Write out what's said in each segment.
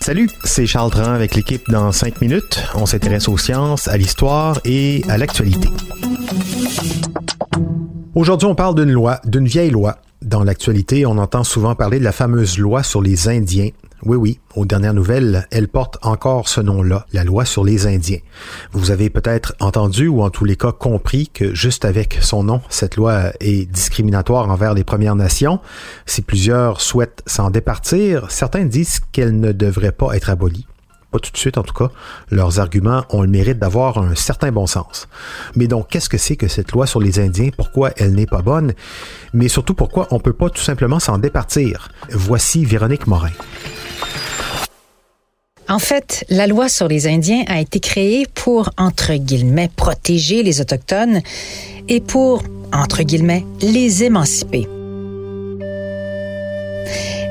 Salut, c'est Charles Dran avec l'équipe dans 5 minutes. On s'intéresse aux sciences, à l'histoire et à l'actualité. Aujourd'hui, on parle d'une loi, d'une vieille loi. Dans l'actualité, on entend souvent parler de la fameuse loi sur les Indiens. Oui, oui, aux dernières nouvelles, elle porte encore ce nom-là, la loi sur les Indiens. Vous avez peut-être entendu ou en tous les cas compris que juste avec son nom, cette loi est discriminatoire envers les Premières Nations. Si plusieurs souhaitent s'en départir, certains disent qu'elle ne devrait pas être abolie pas tout de suite en tout cas, leurs arguments ont le mérite d'avoir un certain bon sens. Mais donc, qu'est-ce que c'est que cette loi sur les Indiens? Pourquoi elle n'est pas bonne? Mais surtout, pourquoi on peut pas tout simplement s'en départir? Voici Véronique Morin. En fait, la loi sur les Indiens a été créée pour, entre guillemets, protéger les Autochtones et pour, entre guillemets, les émanciper.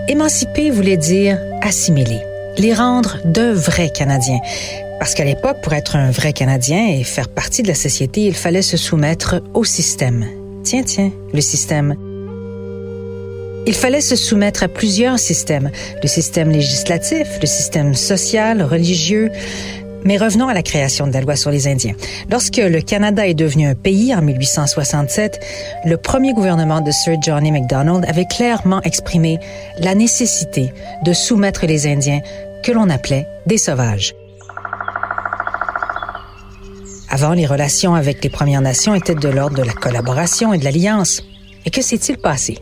Émanciper voulait dire assimiler, les rendre de vrais Canadiens. Parce qu'à l'époque, pour être un vrai Canadien et faire partie de la société, il fallait se soumettre au système. Tiens, tiens, le système. Il fallait se soumettre à plusieurs systèmes, le système législatif, le système social, religieux. Mais revenons à la création de la loi sur les Indiens. Lorsque le Canada est devenu un pays en 1867, le premier gouvernement de Sir Johnny MacDonald avait clairement exprimé la nécessité de soumettre les Indiens que l'on appelait des sauvages. Avant, les relations avec les Premières Nations étaient de l'ordre de la collaboration et de l'alliance. Et que s'est-il passé?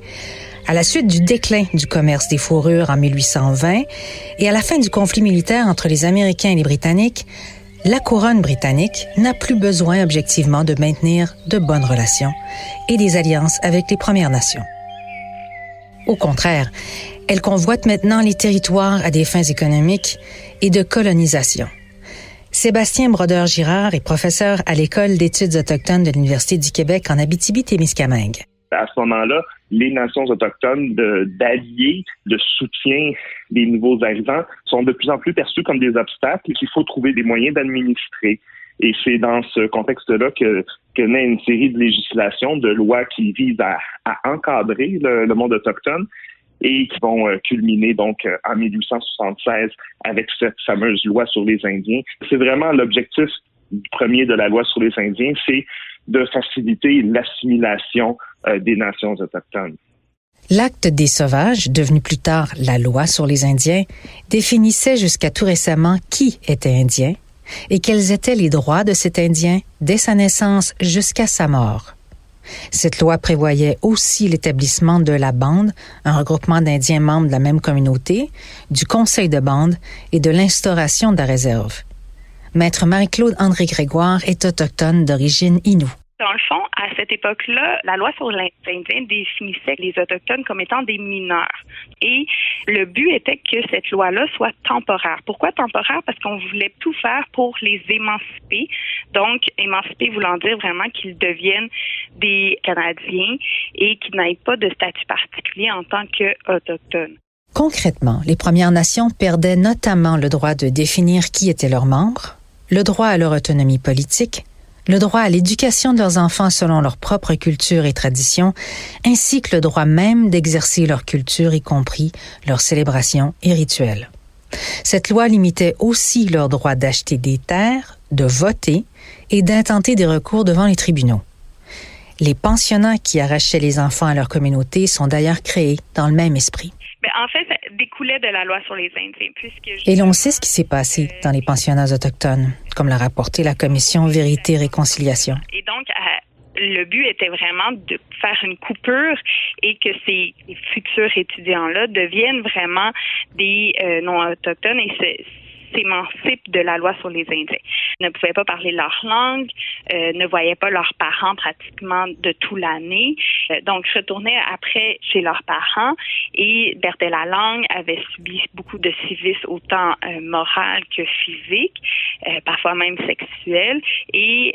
À la suite du déclin du commerce des fourrures en 1820 et à la fin du conflit militaire entre les Américains et les Britanniques, la couronne britannique n'a plus besoin objectivement de maintenir de bonnes relations et des alliances avec les Premières Nations. Au contraire, elle convoite maintenant les territoires à des fins économiques et de colonisation. Sébastien Brodeur-Girard est professeur à l'École d'études autochtones de l'Université du Québec en Abitibi-Témiscamingue. À ce moment-là, les nations autochtones d'alliés, de, soutien des nouveaux arrivants sont de plus en plus perçus comme des obstacles et qu'il faut trouver des moyens d'administrer. Et c'est dans ce contexte-là que, que naît une série de législations, de lois qui visent à, encadrer le, monde autochtone et qui vont euh, culminer donc euh, en 1876 avec cette fameuse loi sur les Indiens. C'est vraiment l'objectif premier de la loi sur les Indiens, c'est de faciliter l'assimilation euh, des nations autochtones. L'acte des sauvages, devenu plus tard la loi sur les Indiens, définissait jusqu'à tout récemment qui était indien et quels étaient les droits de cet Indien dès sa naissance jusqu'à sa mort. Cette loi prévoyait aussi l'établissement de la bande, un regroupement d'Indiens membres de la même communauté, du conseil de bande et de l'instauration de la réserve. Maître Marie-Claude André Grégoire est autochtone d'origine inoue. Dans le fond, à cette époque-là, la loi sur les Indiens définissait les Autochtones comme étant des mineurs. Et le but était que cette loi-là soit temporaire. Pourquoi temporaire? Parce qu'on voulait tout faire pour les émanciper. Donc, émanciper voulant dire vraiment qu'ils deviennent des Canadiens et qu'ils n'aient pas de statut particulier en tant qu'Autochtones. Concrètement, les Premières Nations perdaient notamment le droit de définir qui étaient leurs membres, le droit à leur autonomie politique, le droit à l'éducation de leurs enfants selon leur propre culture et tradition, ainsi que le droit même d'exercer leur culture, y compris leurs célébrations et rituels. Cette loi limitait aussi leur droit d'acheter des terres, de voter et d'intenter des recours devant les tribunaux. Les pensionnats qui arrachaient les enfants à leur communauté sont d'ailleurs créés dans le même esprit. En fait, ça découlait de la loi sur les Indiens. Puisque Et l'on sait ce qui s'est passé dans les pensionnats autochtones, comme l'a rapporté la commission Vérité-Réconciliation. Et donc, le but était vraiment de faire une coupure et que ces futurs étudiants-là deviennent vraiment des euh, non-autochtones. Et s'émancipent de la loi sur les Indiens. Ils ne pouvaient pas parler leur langue, euh, ne voyaient pas leurs parents pratiquement de toute l'année, euh, donc retournaient après chez leurs parents et perdait la langue, avait subi beaucoup de civisme autant euh, moral que physique, euh, parfois même sexuel, et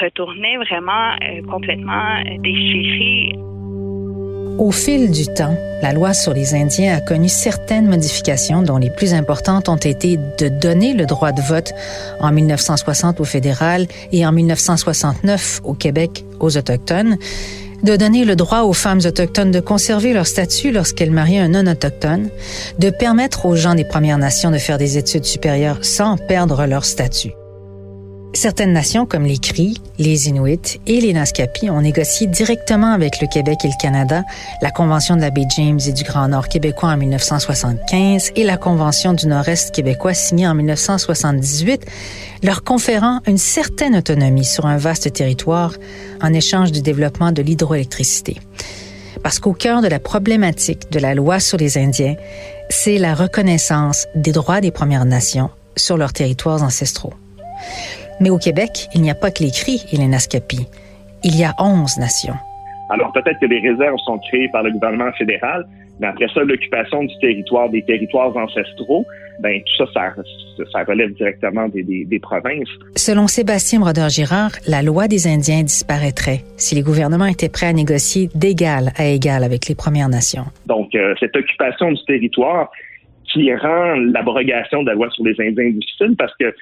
retournait vraiment complètement déchiré au fil du temps, la loi sur les Indiens a connu certaines modifications dont les plus importantes ont été de donner le droit de vote en 1960 au fédéral et en 1969 au Québec aux Autochtones, de donner le droit aux femmes autochtones de conserver leur statut lorsqu'elles marient un non-autochtone, de permettre aux gens des Premières Nations de faire des études supérieures sans perdre leur statut. Certaines nations comme les Cris, les Inuits et les Naskapi ont négocié directement avec le Québec et le Canada la Convention de la baie James et du Grand Nord québécois en 1975 et la Convention du Nord-Est québécois signée en 1978, leur conférant une certaine autonomie sur un vaste territoire en échange du développement de l'hydroélectricité. Parce qu'au cœur de la problématique de la loi sur les Indiens, c'est la reconnaissance des droits des Premières Nations sur leurs territoires ancestraux. Mais au Québec, il n'y a pas que les Cris et les Naskapi. Il y a 11 nations. Alors peut-être que des réserves sont créées par le gouvernement fédéral, mais après ça, l'occupation du territoire, des territoires ancestraux, ben tout ça, ça, ça relève directement des, des, des, provinces. Selon Sébastien Brodeur-Girard, la loi des Indiens disparaîtrait si les gouvernements étaient prêts à négocier d'égal à égal avec les Premières Nations. Donc, euh, cette occupation du territoire qui rend l'abrogation de la loi sur les Indiens difficile parce que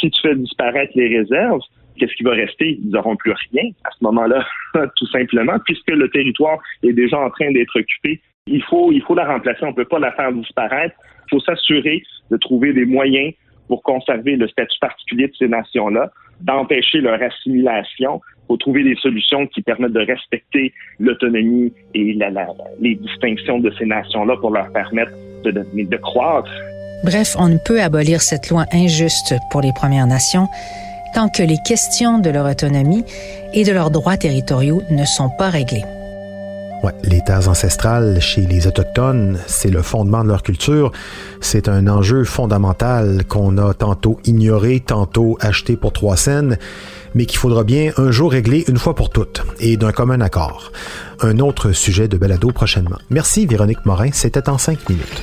si tu fais disparaître les réserves, qu'est-ce qui va rester? Ils n'auront plus rien à ce moment-là, tout simplement, puisque le territoire est déjà en train d'être occupé. Il faut, il faut la remplacer. On ne peut pas la faire disparaître. Il faut s'assurer de trouver des moyens pour conserver le statut particulier de ces nations-là, d'empêcher leur assimilation. Il faut trouver des solutions qui permettent de respecter l'autonomie et les distinctions de ces nations-là pour leur permettre de croître Bref, on ne peut abolir cette loi injuste pour les Premières Nations tant que les questions de leur autonomie et de leurs droits territoriaux ne sont pas réglées. Ouais, les terres chez les Autochtones, c'est le fondement de leur culture. C'est un enjeu fondamental qu'on a tantôt ignoré, tantôt acheté pour trois scènes, mais qu'il faudra bien un jour régler une fois pour toutes et d'un commun accord. Un autre sujet de balado prochainement. Merci Véronique Morin, c'était en cinq minutes.